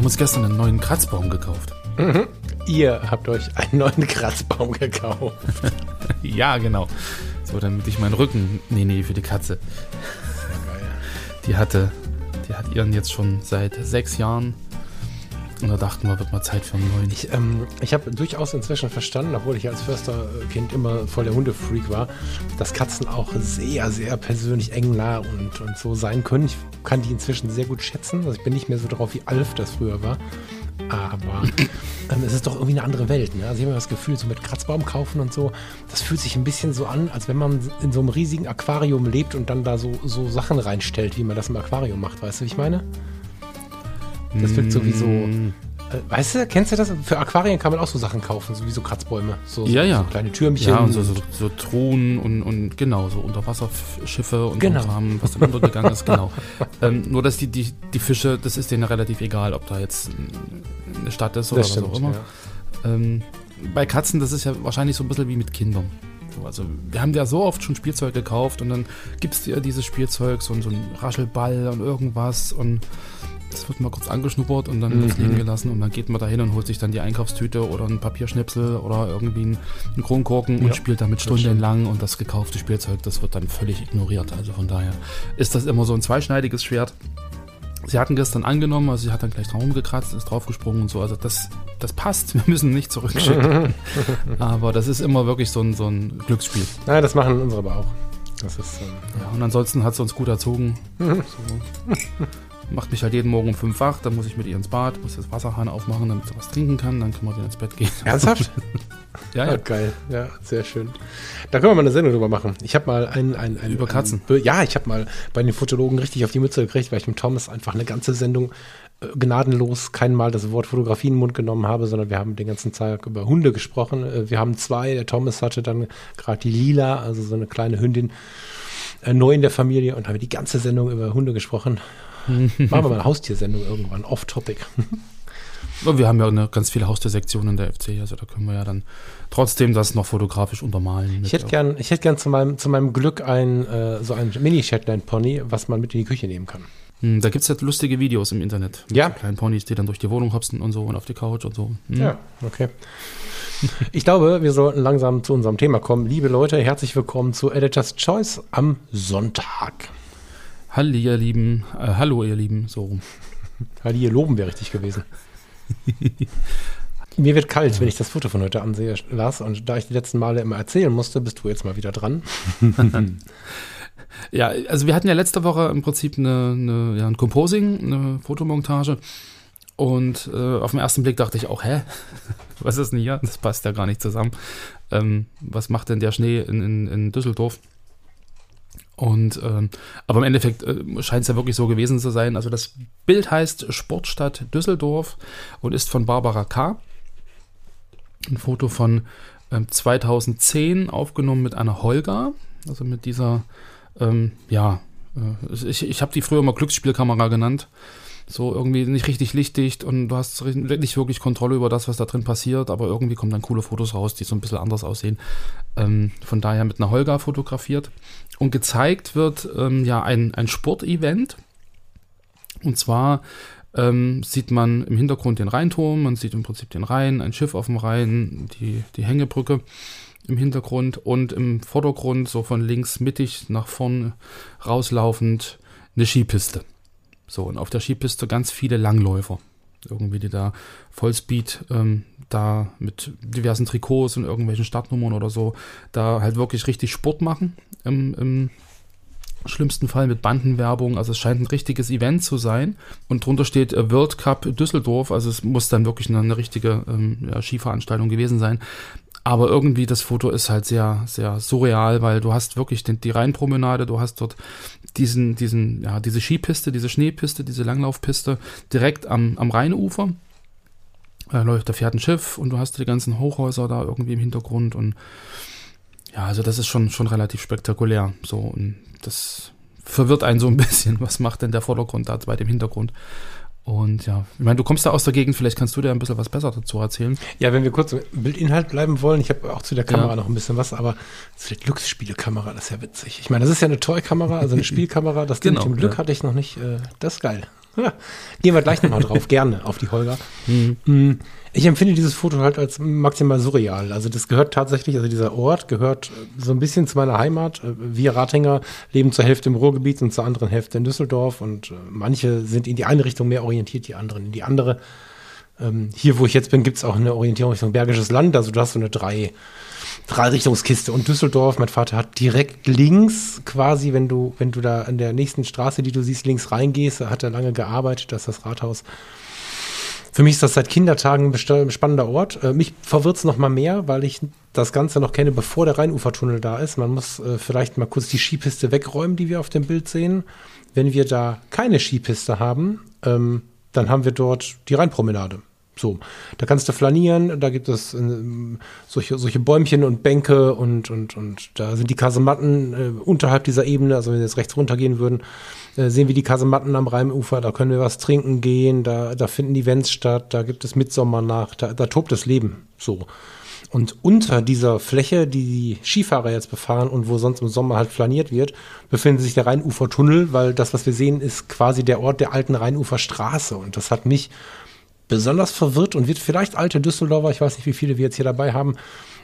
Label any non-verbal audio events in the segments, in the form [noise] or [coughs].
Haben uns gestern einen neuen Kratzbaum gekauft. Ihr habt euch einen neuen Kratzbaum gekauft. [laughs] ja, genau. So, damit ich meinen Rücken. Nee, nee, für die Katze. Die hatte, die hat ihren jetzt schon seit sechs Jahren. Und da dachten wir, wird mal Zeit für einen neuen. Ich, ähm, ich habe durchaus inzwischen verstanden, obwohl ich als Försterkind immer voll der Hundefreak war, dass Katzen auch sehr, sehr persönlich eng nah und, und so sein können. Ich kann die inzwischen sehr gut schätzen. Also ich bin nicht mehr so drauf, wie Alf das früher war. Aber [clears throat] ähm, es ist doch irgendwie eine andere Welt. Ne? Also ich habe das Gefühl, so mit Kratzbaum kaufen und so, das fühlt sich ein bisschen so an, als wenn man in so einem riesigen Aquarium lebt und dann da so, so Sachen reinstellt, wie man das im Aquarium macht. Weißt du, wie ich meine? Das wirkt so wie so. Mm. Äh, weißt du, kennst du das? Für Aquarien kann man auch so Sachen kaufen, so wie so Kratzbäume. So, Ja, ja. so kleine Türmchen. Ja, und so, so, so Truhen und, und genau, so Unterwasserschiffe und Genau. so Kram, was dann untergegangen ist, genau. [laughs] Ähm, nur, dass die, die, die Fische, das ist denen relativ egal, ob da jetzt eine Stadt ist oder das was stimmt. auch immer. Ja. Ähm, bei Katzen, das ist ja wahrscheinlich so ein bisschen wie mit Kindern. So, also wir haben ja so oft schon Spielzeug gekauft und dann gibst du ihr dieses Spielzeug, so, so ein Raschelball und irgendwas und das wird mal kurz angeschnuppert und dann Mhm. liegen gelassen und dann geht man da hin und holt sich dann die Einkaufstüte oder einen Papierschnipsel oder irgendwie einen, einen Kronkorken Ja, und spielt damit stundenlang und das gekaufte Spielzeug, das wird dann völlig ignoriert. Also von daher ist das immer so ein zweischneidiges Schwert. Sie hatten gestern angenommen, also sie hat dann gleich dran rumgekratzt, ist draufgesprungen und so. Also das, das passt, wir müssen nicht zurückschicken. [laughs] aber das ist immer wirklich so ein, so ein Glücksspiel. Naja, das machen unsere aber auch. Das ist. Ähm, Ja, und ansonsten hat sie uns gut erzogen. [laughs] So. Macht mich halt jeden Morgen um fünf wach, dann muss ich mit ihr ins Bad, muss das Wasserhahn aufmachen, damit sie was trinken kann, dann können wir wieder ins Bett gehen. ernsthaft? [laughs] Ja, Ja, ja. geil. Ja, sehr schön. Da können wir mal eine Sendung drüber machen. Ich habe mal ein, ein, ein Über Katzen? Ein, ja, ich habe mal bei den Fotologen richtig auf die Mütze gekriegt, weil ich mit Thomas einfach eine ganze Sendung äh, gnadenlos kein Mal das Wort Fotografie in den Mund genommen habe, sondern wir haben den ganzen Tag über Hunde gesprochen. Äh, Wir haben zwei. Der Thomas hatte dann gerade die Lila, also so eine kleine Hündin, äh, neu in der Familie und haben die ganze Sendung über Hunde gesprochen. [laughs] Machen wir mal eine Haustiersendung irgendwann, off-topic. [laughs] Wir haben ja eine ganz viele Haustiersektion in der FC, also da können wir ja dann trotzdem das noch fotografisch untermalen. Ich hätte gern, ich hätte gern zu meinem, zu meinem Glück ein, äh, so ein Mini-Shetland-Pony, was man mit in die Küche nehmen kann. Hm, Da gibt es ja lustige Videos im Internet. Ja. So kleinen Ponys, die dann durch die Wohnung hopsen und so und auf die Couch und so. Hm. Ja, okay. Ich glaube, wir sollten langsam zu unserem Thema kommen. Liebe Leute, herzlich willkommen zu Editor's Choice am Sonntag. Hallo ihr Lieben, äh, hallo ihr Lieben, so rum. [laughs] Halli, hier loben wäre richtig gewesen. [laughs] Mir wird kalt, wenn ich das Foto von heute ansehe, Lars. Und da ich die letzten Male immer erzählen musste, bist du jetzt mal wieder dran. [laughs] Ja, also wir hatten ja letzte Woche im Prinzip eine, eine, ja, ein Composing, eine Fotomontage. Und äh, auf den ersten Blick dachte ich auch, hä? Was ist denn hier? Das passt ja gar nicht zusammen. Ähm, was macht denn der Schnee in, in, in Düsseldorf? Und ähm, aber im Endeffekt äh, scheint es ja wirklich so gewesen zu sein. Also das Bild heißt Sportstadt Düsseldorf und ist von Barbara K. Ein Foto von ähm, 2010 aufgenommen mit einer Holga, also mit dieser ähm, ja, äh, ich, ich habe die früher mal Glücksspielkamera genannt. So irgendwie nicht richtig lichtdicht und du hast nicht wirklich Kontrolle über das, was da drin passiert, aber irgendwie kommen dann coole Fotos raus, die so ein bisschen anders aussehen. Ähm, von daher mit einer Holga fotografiert. Und gezeigt wird ähm, ja ein, ein Sportevent. Und zwar ähm, sieht man im Hintergrund den Rheinturm, man sieht im Prinzip den Rhein, ein Schiff auf dem Rhein, die, die Hängebrücke im Hintergrund und im Vordergrund, so von links mittig nach vorn rauslaufend, eine Skipiste. So, und auf der Skipiste ganz viele Langläufer. Irgendwie, die da Vollspeed, ähm, da mit diversen Trikots und irgendwelchen Startnummern oder so, da halt wirklich richtig Sport machen. Im, im schlimmsten Fall mit Bandenwerbung. Also es scheint ein richtiges Event zu sein. Und drunter steht äh, World Cup Düsseldorf. Also es muss dann wirklich eine, eine richtige ähm, ja, Skiveranstaltung gewesen sein. Aber irgendwie das Foto ist halt sehr, sehr surreal, weil du hast wirklich den, die Rheinpromenade, du hast dort diesen, diesen, ja, diese Skipiste, diese Schneepiste, diese Langlaufpiste direkt am, am Rheinufer. Da läuft, da fährt ein Schiff und du hast die ganzen Hochhäuser da irgendwie im Hintergrund und ja, also das ist schon, schon relativ spektakulär. So, und das verwirrt einen so ein [laughs] bisschen. Was macht denn der Vordergrund da bei dem Hintergrund? Und ja, ich meine, du kommst da aus der Gegend, vielleicht kannst du dir ein bisschen was besser dazu erzählen. Ja, wenn wir kurz im Bildinhalt bleiben wollen, ich habe auch zu der Kamera Ja. noch ein bisschen was, aber zu der Glücksspielekamera, das ist ja witzig. Ich meine, das ist ja eine Toy-Kamera, also eine [laughs] Spielkamera, das Ding Genau, mit dem Glück ja. hatte ich noch nicht, äh, das ist geil. Gehen wir gleich nochmal drauf, gerne auf die Holger. Mhm. Mm, Ich empfinde dieses Foto halt als maximal surreal. Also das gehört tatsächlich, also dieser Ort gehört äh, so ein bisschen zu meiner Heimat. Äh, Wir Ratinger leben zur Hälfte im Ruhrgebiet und zur anderen Hälfte in Düsseldorf und äh, manche sind in die eine Richtung mehr orientiert, die anderen in die andere. Ähm, Hier, wo ich jetzt bin, gibt es auch eine Orientierung Richtung Bergisches Land. Also du hast so eine drei, Dreirichtungskiste. Und Düsseldorf, mein Vater hat direkt links quasi, wenn du, wenn du da an der nächsten Straße, die du siehst, links reingehst, hat er lange gearbeitet, das ist das Rathaus. Für mich ist das seit Kindertagen ein spannender Ort. Äh, mich verwirrt es noch mal mehr, weil ich das Ganze noch kenne, bevor der Rheinufertunnel da ist. Man muss äh, vielleicht mal kurz die Skipiste wegräumen, die wir auf dem Bild sehen. Wenn wir da keine Skipiste haben, ähm, dann haben wir dort die Rheinpromenade. So, da kannst du flanieren, da gibt es ähm, solche, solche Bäumchen und Bänke und, und, und da sind die Kasematten äh, unterhalb dieser Ebene, also wenn wir jetzt rechts runtergehen würden, äh, sehen wir die Kasematten am Rheinufer, da können wir was trinken gehen, da, da finden Events statt, da gibt es Mitsommernacht, da, da tobt das Leben. So. Und unter dieser Fläche, die die Skifahrer jetzt befahren und wo sonst im Sommer halt flaniert wird, befindet sich der Rheinufertunnel, weil das, was wir sehen, ist quasi der Ort der alten Rheinuferstraße. Und das hat mich besonders verwirrt und wird vielleicht alte Düsseldorfer, ich weiß nicht, wie viele wir jetzt hier dabei haben,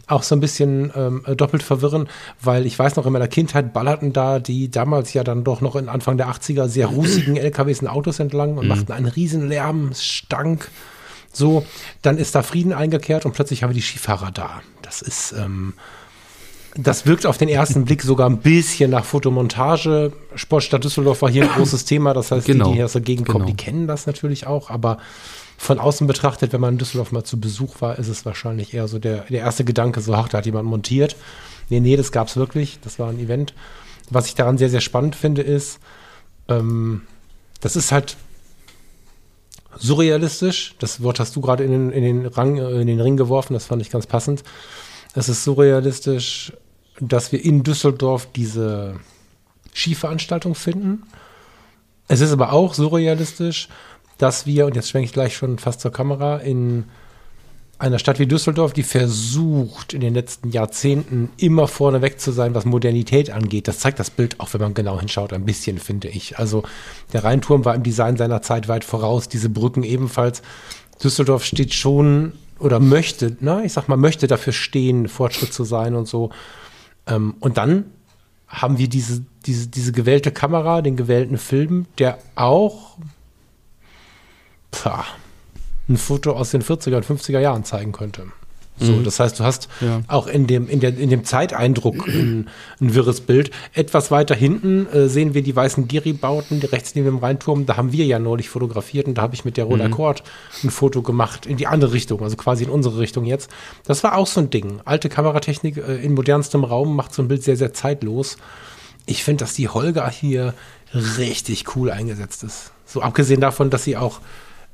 auch so ein bisschen ähm, doppelt verwirren, weil ich weiß noch, in meiner Kindheit ballerten da die damals ja dann doch noch in Anfang der 80er sehr rußigen LKWs und Autos entlang und machten einen riesen Lärm, stank. So, dann ist da Frieden eingekehrt und plötzlich haben wir die Skifahrer da. Das ist, ähm, das wirkt auf den ersten Blick sogar ein bisschen nach Fotomontage. Sportstadt Düsseldorf war hier ein [coughs] großes Thema. Das heißt, Genau. die, die hier aus der Gegend kommen, Genau. die kennen das natürlich auch. Aber von außen betrachtet, wenn man in Düsseldorf mal zu Besuch war, ist es wahrscheinlich eher so der, der erste Gedanke, so, ach, da hat jemand montiert. Nee, nee, das gab es wirklich. Das war ein Event. Was ich daran sehr, sehr spannend finde, ist, ähm, das ist halt surrealistisch. Das Wort hast du gerade in in, den Rang, äh, in den Ring geworfen, das fand ich ganz passend. Es ist surrealistisch, dass wir in Düsseldorf diese Skiveranstaltung finden. Es ist aber auch surrealistisch, dass wir, und jetzt schwenke ich gleich schon fast zur Kamera, in einer Stadt wie Düsseldorf, die versucht, in den letzten Jahrzehnten immer vorneweg zu sein, was Modernität angeht. Das zeigt das Bild, auch wenn man genau hinschaut, ein bisschen, finde ich. Also der Rheinturm war im Design seiner Zeit weit voraus, diese Brücken ebenfalls. Düsseldorf steht schon oder möchte, na, ich sag mal, möchte dafür stehen, Fortschritt zu sein und so. Ähm, und dann haben wir diese, diese, diese gewählte Kamera, den gewählten Film, der auch pah, ein Foto aus den 40er und 50er Jahren zeigen könnte. So, das heißt, du hast Ja. auch in dem, in, der, in dem Zeiteindruck ein, ein wirres Bild. Etwas weiter hinten äh, sehen wir die weißen Giri-Bauten, die rechts neben dem Rheinturm. Da haben wir ja neulich fotografiert und da habe ich mit der Rot Accord ein Foto gemacht in die andere Richtung, also quasi in unsere Richtung jetzt. Das war auch so ein Ding. Alte Kameratechnik äh, in modernstem Raum macht so ein Bild sehr, sehr zeitlos. Ich finde, dass die Holger hier richtig cool eingesetzt ist. So abgesehen davon, dass sie auch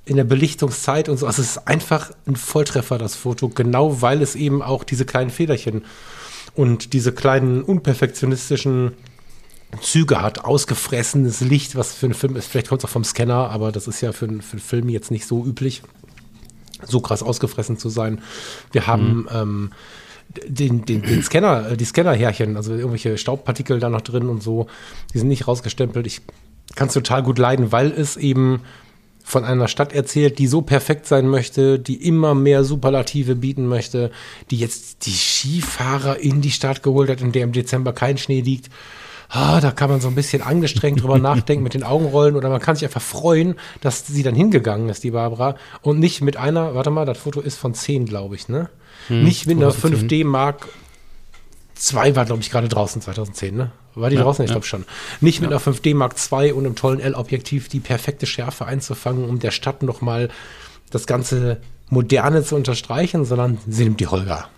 in der Belichtungszeit und so, also es ist einfach ein Volltreffer, das Foto, genau weil es eben auch diese kleinen Federchen und diese kleinen unperfektionistischen Züge hat, ausgefressenes Licht, was für einen Film ist. Vielleicht kommt es auch vom Scanner, aber das ist ja für, einen- für einen Film jetzt nicht so üblich, so krass ausgefressen zu sein. Wir haben ähm, den, den, den Scanner, äh, die Scannerhärchen, also irgendwelche Staubpartikel da noch drin und so, die sind nicht rausgestempelt. Ich kann es total gut leiden, weil es eben von einer Stadt erzählt, die so perfekt sein möchte, die immer mehr Superlative bieten möchte, die jetzt die Skifahrer in die Stadt geholt hat, in der im Dezember kein Schnee liegt. Ah, da kann man so ein bisschen angestrengt drüber [laughs] nachdenken, mit den Augen rollen oder man kann sich einfach freuen, dass sie dann hingegangen ist, die Barbara, und nicht mit einer, warte mal, das Foto ist von 10, glaube ich, ne? nicht mit einer 2010. 5D Mark 2 war, glaube ich, gerade draußen 2010, ne? War die Ja, draußen? Ich ja. glaube schon. Nicht mit einer 5D Mark II und einem tollen L-Objektiv die perfekte Schärfe einzufangen, um der Stadt nochmal das ganze Moderne zu unterstreichen, sondern sie nimmt die Holger.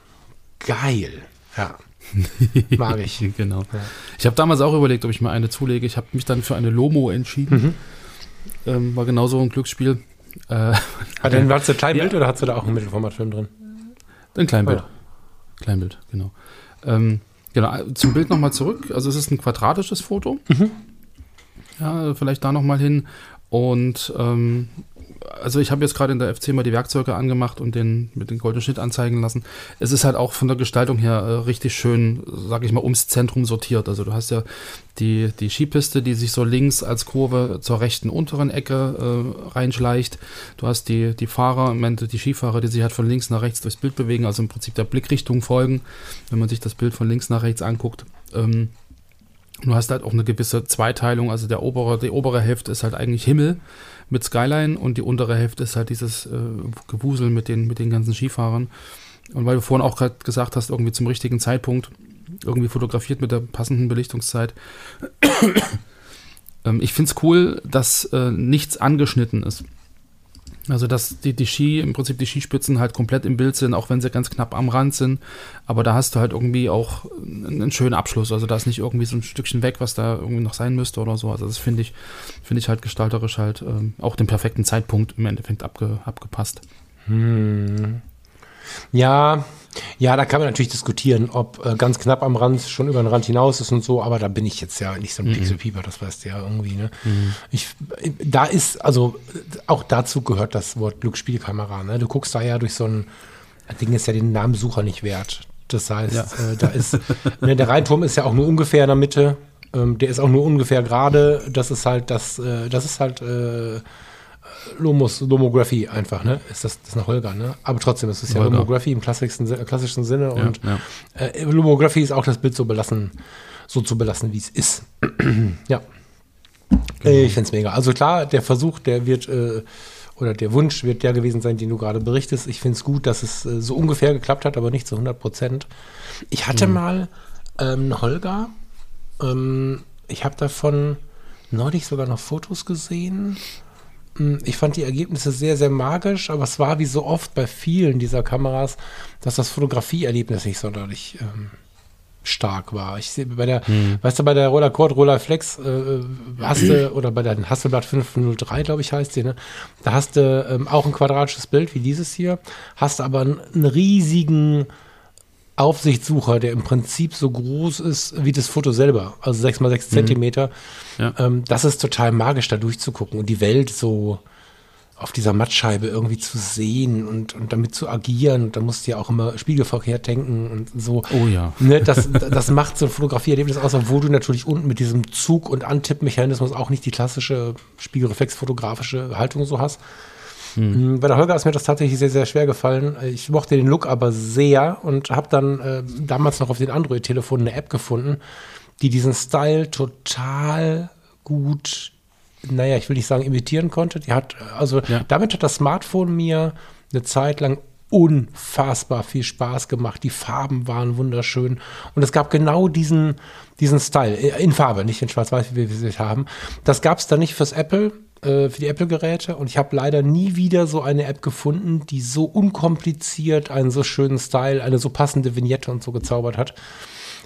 Geil. Ja. [laughs] Mag ich. genau. Ja. Ich habe damals auch überlegt, ob ich mir eine zulege. Ich habe mich dann für eine Lomo entschieden. Mhm. Ähm, war genauso ein Glücksspiel. Äh, [laughs] Hat denn, [laughs] hast du ein Kleinbild Ja. oder hast du da auch einen Mittelformatfilm drin? ein Kleinbild. Ah. Kleinbild, genau. Ähm, genau, zum Bild nochmal zurück. Also es ist ein quadratisches Foto. Mhm. Ja, vielleicht da nochmal hin. Und ähm, also ich habe jetzt gerade in der FC mal die Werkzeuge angemacht und den mit dem goldenen Schnitt anzeigen lassen. Es ist halt auch von der Gestaltung her äh, richtig schön, sage ich mal, ums Zentrum sortiert. Also du hast ja die, die Skipiste, die sich so links als Kurve zur rechten unteren Ecke äh, reinschleicht. Du hast die, die Fahrer, im Endeffekt die Skifahrer, die sich halt von links nach rechts durchs Bild bewegen, also im Prinzip der Blickrichtung folgen, wenn man sich das Bild von links nach rechts anguckt. Ähm, Du hast halt auch eine gewisse Zweiteilung, also der obere, die obere Hälfte ist halt eigentlich Himmel mit Skyline und die untere Hälfte ist halt dieses äh, Gewusel mit den, mit den ganzen Skifahrern. Und weil du vorhin auch gerade gesagt hast, irgendwie zum richtigen Zeitpunkt, irgendwie fotografiert mit der passenden Belichtungszeit. [coughs] ähm, ich finde es cool, dass äh, nichts angeschnitten ist. Also, dass die, die Ski, im Prinzip die Skispitzen halt komplett im Bild sind, auch wenn sie ganz knapp am Rand sind. Aber da hast du halt irgendwie auch einen, schönen Abschluss. Also, da ist nicht irgendwie so ein Stückchen weg, was da irgendwie noch sein müsste oder so. Also, das finde ich, finde ich halt gestalterisch halt ähm, auch den perfekten Zeitpunkt im Endeffekt abge, abgepasst. Hm. Ja, ja, da kann man natürlich diskutieren, ob äh, ganz knapp am Rand schon über den Rand hinaus ist und so, aber da bin ich jetzt ja nicht so ein Pixelpieper, das weißt du ja irgendwie, ne? Ich, äh, da ist, also auch dazu gehört das Wort Glücksspielkamera, ne? Du guckst da ja durch so ein, Ding ist ja den Namensucher nicht wert. Das heißt, Ja. äh, da ist, ne, der Rheinturm ist ja auch nur ungefähr in der Mitte, ähm, der ist auch nur ungefähr gerade, das ist halt das, äh, das ist halt, äh, Lomos, Lomography einfach, ne? Ist das, das ist eine Holger, ne? Aber trotzdem, es ist ja Holger. Lomography im klassischsten, Si- klassischen Sinne Ja, und ja. Äh, Lomography ist auch das Bild so belassen, so zu belassen, wie es ist. [clears throat] ja. Äh, Ich finde es mega. Also klar, der Versuch, der wird, äh, oder der Wunsch wird der gewesen sein, den du gerade berichtest. Ich finde es gut, dass es äh, so ungefähr geklappt hat, aber nicht zu 100 Prozent. Ich hatte mal ähm, Holger. Ähm, ich habe davon neulich sogar noch Fotos gesehen. Mm, Ich fand die Ergebnisse sehr, sehr magisch, aber es war wie so oft bei vielen dieser Kameras, dass das Fotografieerlebnis nicht sonderlich ähm, stark war. Ich sehe bei der, weißt du, bei der Roller Cord, Roller Flex äh, hast du, [clears throat] oder bei der Hasselblatt 503, glaube ich, heißt die, ne? Da hast du ähm, auch ein quadratisches Bild wie dieses hier, hast aber einen, einen riesigen Aufsichtssucher, der im Prinzip so groß ist wie das Foto selber, also 6 mal 6 Zentimeter. Ja. Ähm, das ist total magisch, da durchzugucken und die Welt so auf dieser Mattscheibe irgendwie zu sehen und, und damit zu agieren. Und da musst du ja auch immer spiegelverkehrt denken und so. Oh ja. Ne, das, das macht so ein Fotografieerlebnis aus, obwohl du natürlich unten mit diesem Zug- und Antippmechanismus auch nicht die klassische spiegelreflexfotografische Haltung so hast. Mhm. Bei der Holger ist mir das tatsächlich sehr, sehr schwer gefallen. Ich mochte den Look aber sehr und habe dann äh, damals noch auf den Android-Telefon eine App gefunden, die diesen Style total gut, naja, ich will nicht sagen imitieren konnte. Die hat, also Ja. damit hat das Smartphone mir eine Zeit lang unfassbar viel Spaß gemacht. Die Farben waren wunderschön. Und es gab genau diesen, diesen Style, äh, in Farbe, nicht in Schwarz-Weiß, wie wir es haben. Das gab es dann nicht fürs Apple, äh, für die Apple-Geräte. Und ich habe leider nie wieder so eine App gefunden, die so unkompliziert einen so schönen Style, eine so passende Vignette und so gezaubert hat.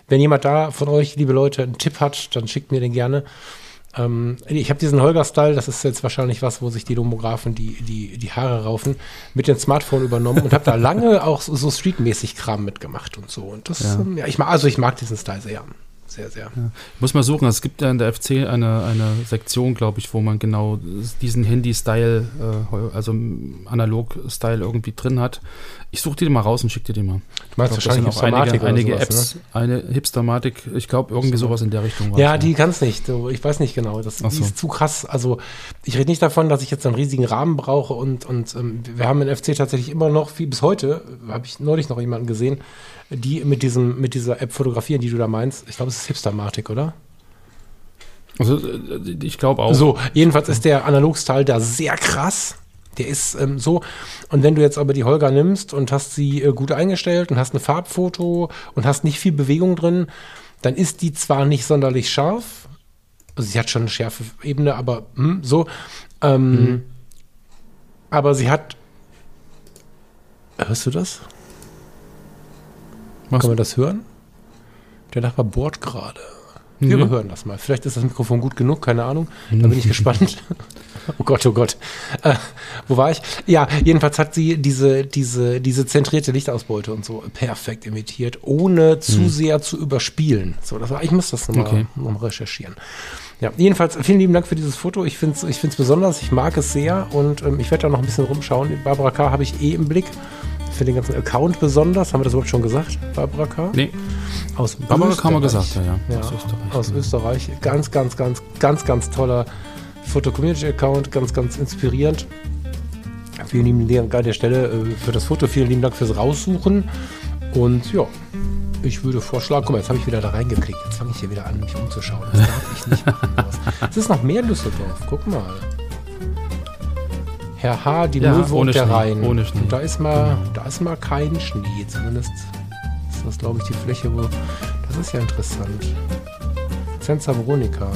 Wenn jemand da von euch, liebe Leute, einen Tipp hat, dann schickt mir den gerne. Ähm, ich habe diesen Holger-Style, das ist jetzt wahrscheinlich was, wo sich die Lomografen die, die, die Haare raufen, mit dem Smartphone übernommen und habe da [laughs] lange auch so, so streetmäßig Kram mitgemacht und so. Und das, Ja. ähm, ja, ich mag, also ich mag diesen Style sehr. Sehr, sehr. Ich muss mal suchen, es gibt ja in der FC eine, eine Sektion, glaube ich, wo man genau diesen Handy-Style, äh, also Analog-Style irgendwie drin hat. Ich suche dir den mal raus und schicke dir den mal. Du meinst Ich glaub, wahrscheinlich auch einige, einige sowas, Apps, ne? eine Hipstermatik, ich glaube irgendwie sowas in der Richtung Ja, die kann es nicht. So, Ich weiß nicht genau. Das die so. ist zu krass. Also ich rede nicht davon, dass ich jetzt einen riesigen Rahmen brauche und, und ähm, wir haben in FC tatsächlich immer noch, wie bis heute, habe ich neulich noch jemanden gesehen, die mit diesem, mit dieser App fotografieren, die du da meinst. Ich glaube, es ist Hipstermatik, oder? Also äh, ich glaube auch. So, jedenfalls ist der Analogstyle da sehr krass. Der ist ähm, so. Und wenn du jetzt aber die Holger nimmst und hast sie äh, gut eingestellt und hast ein Farbfoto und hast nicht viel Bewegung drin, dann ist die zwar nicht sonderlich scharf. Also sie hat schon eine schärfe Ebene, aber hm, so. Ähm, Aber sie hat. Hörst du das? Was? Kann man das hören? Der Nachbar bohrt gerade. Wir Mhm. überhören das mal. Vielleicht ist das Mikrofon gut genug, keine Ahnung. Da bin ich [laughs] gespannt. Oh Gott, oh Gott. Äh, wo war ich? Ja, jedenfalls hat sie diese, diese, diese zentrierte Lichtausbeute und so perfekt imitiert, ohne zu sehr zu überspielen. So, das war, ich muss das nochmal Okay. noch recherchieren. Ja, jedenfalls vielen lieben Dank für dieses Foto. Ich finde es ich find's besonders, ich mag es sehr und ähm, ich werde da noch ein bisschen rumschauen. Barbara K. habe ich eh im Blick. Für den ganzen Account besonders. Haben wir das überhaupt schon gesagt, Barbara K.? Nee, Aus Barbara K. haben wir Österreich. gesagt, ja, ja. Ja, Aus Österreich. Aus Österreich. Ganz, ganz, ganz, ganz, ganz toller Foto-Community-Account. Ganz, ganz inspirierend. Vielen lieben Dank an der Stelle äh, für das Foto. Vielen lieben Dank fürs Raussuchen. Und ja, ich würde vorschlagen, guck mal, jetzt habe ich wieder da reingeklickt. Jetzt fange ich hier wieder an, mich umzuschauen. Das darf ich nicht machen. [laughs] Es ist noch mehr Düsseldorf. Guck mal. Herr H., die Ja, ohne und der Schnee, Rhein. ohne Schnee. Und da ist mal, Genau. da ist mal kein Schnee. Zumindest ist das, glaube ich, die Fläche, wo. Das ist ja interessant. Zenza Veronica.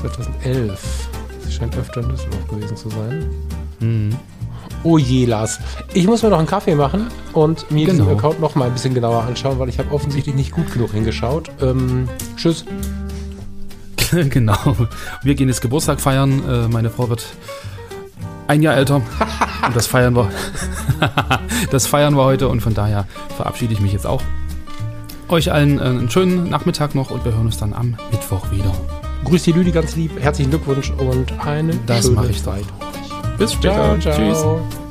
2011. Sie scheint öfter in Düsseldorf gewesen zu sein. Mhm. Oh je, Lars. Ich muss mir noch einen Kaffee machen und mir diesen Genau. Account noch mal ein bisschen genauer anschauen, weil ich habe offensichtlich nicht gut genug hingeschaut. Ähm, tschüss. [laughs] genau. Wir gehen jetzt Geburtstag feiern. Äh, meine Frau wird ein Jahr älter. Und das feiern wir. [laughs] das feiern wir heute und von daher verabschiede ich mich jetzt auch. Euch allen äh, einen schönen Nachmittag noch und wir hören uns dann am Mittwoch wieder. Grüß die Lüdi ganz lieb. Herzlichen Glückwunsch und eine Das schöne mache ich doch. Zeit. Bis später. Ciao, ciao. Tschüss.